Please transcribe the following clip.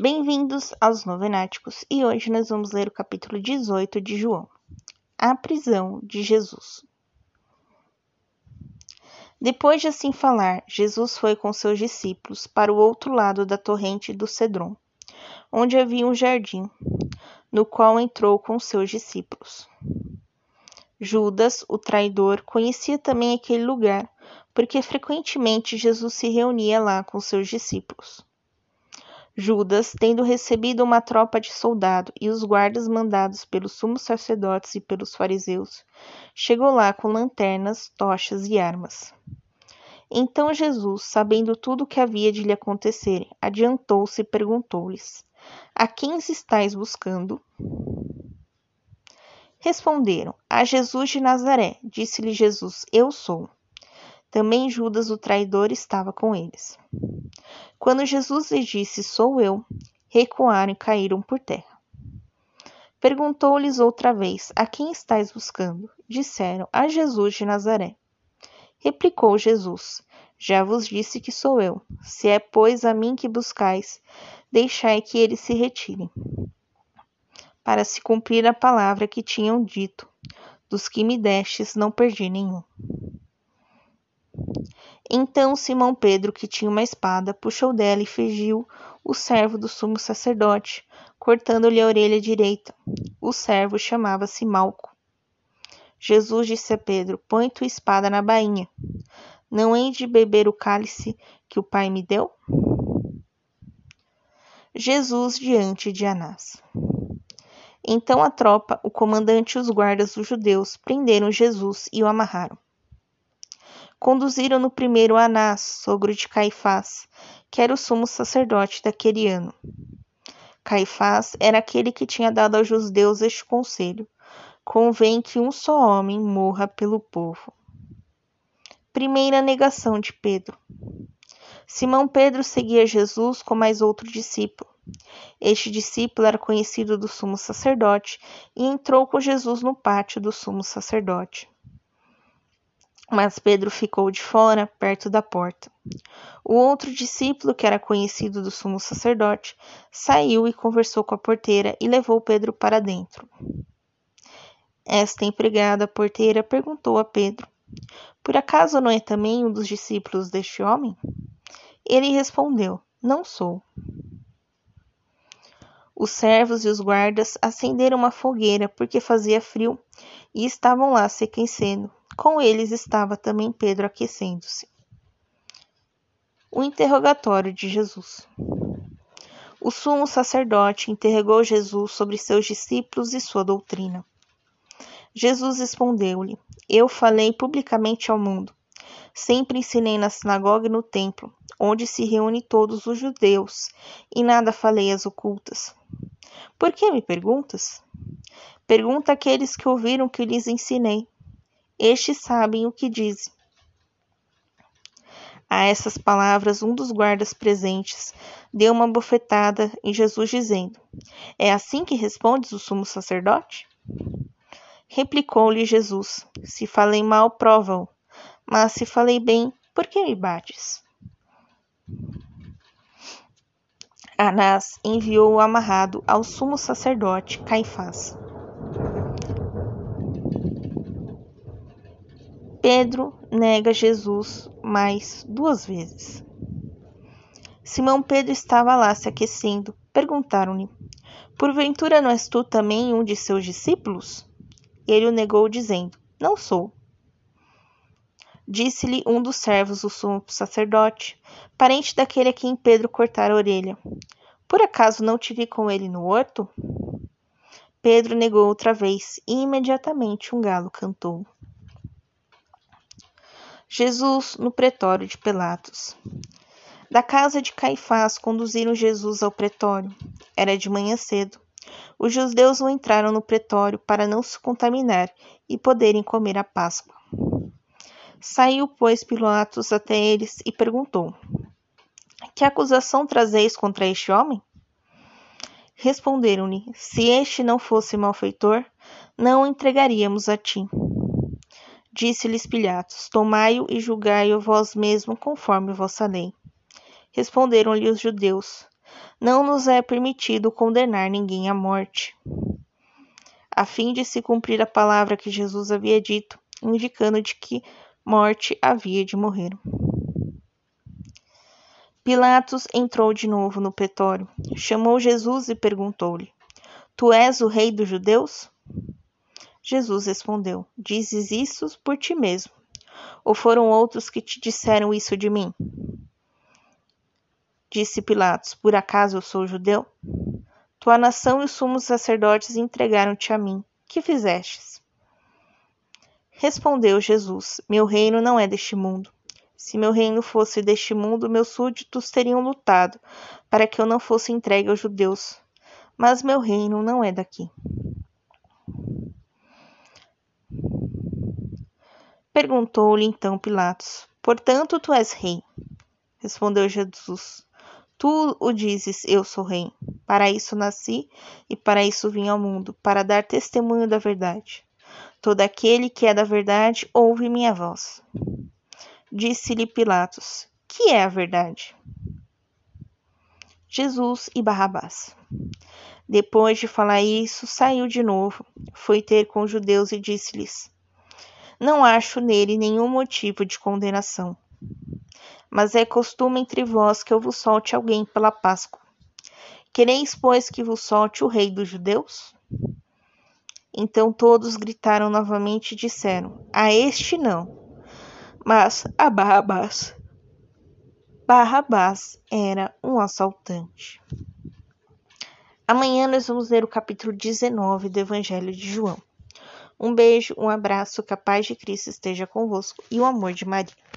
Bem-vindos aos Novenáticos e hoje nós vamos ler o capítulo 18 de João, a prisão de Jesus. Depois de assim falar, Jesus foi com seus discípulos para o outro lado da torrente do Cedron, onde havia um jardim, no qual entrou com seus discípulos. Judas, o traidor, conhecia também aquele lugar, porque frequentemente Jesus se reunia lá com seus discípulos. Judas, tendo recebido uma tropa de soldado e os guardas mandados pelos sumos sacerdotes e pelos fariseus, chegou lá com lanternas, tochas e armas. Então Jesus, sabendo tudo o que havia de lhe acontecer, adiantou-se e perguntou-lhes: A quem estáis buscando? Responderam: A Jesus de Nazaré. Disse-lhe Jesus: Eu sou. Também Judas, o traidor, estava com eles. Quando Jesus lhes disse: Sou eu, recuaram e caíram por terra. Perguntou-lhes outra vez: A quem estáis buscando? Disseram: A Jesus de Nazaré. Replicou Jesus: Já vos disse que sou eu. Se é, pois, a mim que buscais, deixai que eles se retirem. Para se cumprir a palavra que tinham dito: Dos que me destes, não perdi nenhum. Então Simão Pedro, que tinha uma espada, puxou dela e feriu o servo do sumo sacerdote, cortando-lhe a orelha direita. O servo chamava-se Malco. Jesus disse a Pedro: Põe tua espada na bainha. Não hei de beber o cálice que o Pai me deu? Jesus diante de Anás. Então a tropa, o comandante e os guardas dos judeus prenderam Jesus e o amarraram. Conduziram-no primeiro Anás, sogro de Caifás, que era o sumo sacerdote daquele ano. Caifás era aquele que tinha dado aos judeus este conselho: convém que um só homem morra pelo povo. Primeira negação de Pedro. Simão Pedro seguia Jesus com mais outro discípulo. Este discípulo era conhecido do sumo sacerdote e entrou com Jesus no pátio do sumo sacerdote. Mas Pedro ficou de fora, perto da porta. O outro discípulo, que era conhecido do sumo sacerdote, saiu e conversou com a porteira e levou Pedro para dentro. Esta empregada porteira perguntou a Pedro: Por acaso não é também um dos discípulos deste homem? Ele respondeu: Não sou. Os servos e os guardas acenderam uma fogueira porque fazia frio e estavam lá se aquecendo. Com eles estava também Pedro aquecendo-se. O interrogatório de Jesus. O sumo sacerdote interrogou Jesus sobre seus discípulos e sua doutrina. Jesus respondeu-lhe: Eu falei publicamente ao mundo. Sempre ensinei na sinagoga e no templo, onde se reúnem todos os judeus, e nada falei às ocultas. Por que me perguntas? Pergunta aqueles que ouviram que lhes ensinei. Estes sabem o que dizem. A essas palavras, um dos guardas presentes deu uma bofetada em Jesus, dizendo: É assim que respondes o sumo sacerdote? Replicou-lhe Jesus: Se falei mal, prova-o. Mas se falei bem, por que me bates? Anás enviou-o amarrado ao sumo sacerdote Caifás. Pedro nega Jesus mais duas vezes. Simão Pedro estava lá se aquecendo. Perguntaram-lhe: Porventura não és tu também um de seus discípulos? Ele o negou, dizendo: Não sou. Disse-lhe um dos servos do sumo sacerdote, parente daquele a quem Pedro cortara a orelha: Por acaso não te vi com ele no horto? Pedro negou outra vez, e imediatamente um galo cantou. Jesus no pretório de Pilatos. Da casa de Caifás conduziram Jesus ao pretório. Era de manhã cedo. Os judeus não entraram no pretório para não se contaminar e poderem comer a Páscoa. Saiu, pois, Pilatos até eles e perguntou: Que acusação trazeis contra este homem? Responderam-lhe: Se este não fosse malfeitor, não o entregaríamos a ti. Disse-lhes Pilatos: Tomai-o e julgai-o vós mesmo conforme vossa lei. Responderam-lhe os judeus: não nos é permitido condenar ninguém à morte, a fim de se cumprir a palavra que Jesus havia dito, indicando de que morte havia de morrer. Pilatos entrou de novo no pretório, chamou Jesus e perguntou-lhe: Tu és o rei dos judeus? Jesus respondeu: Dizes isso por ti mesmo. Ou foram outros que te disseram isso de mim? Disse Pilatos: Por acaso eu sou judeu? Tua nação e os sumos sacerdotes entregaram-te a mim. Que fizestes? Respondeu Jesus: Meu reino não é deste mundo. Se meu reino fosse deste mundo, meus súditos teriam lutado para que eu não fosse entregue aos judeus. Mas meu reino não é daqui. Perguntou-lhe então Pilatos: Portanto, tu és rei? Respondeu Jesus: Tu o dizes, eu sou rei. Para isso nasci e para isso vim ao mundo, para dar testemunho da verdade. Todo aquele que é da verdade ouve minha voz. Disse-lhe Pilatos: Que é a verdade? Jesus e Barrabás. Depois de falar isso, saiu de novo, foi ter com os judeus e disse-lhes: Não acho nele nenhum motivo de condenação. Mas é costume entre vós que eu vos solte alguém pela Páscoa. Quereis, pois, que vos solte o rei dos judeus? Então todos gritaram novamente e disseram: A este não mas a Barrabás. Barrabás era um assaltante. Amanhã nós vamos ler o capítulo 19 do Evangelho de João. Um beijo, um abraço, que a paz de Cristo esteja convosco e o amor de Maria.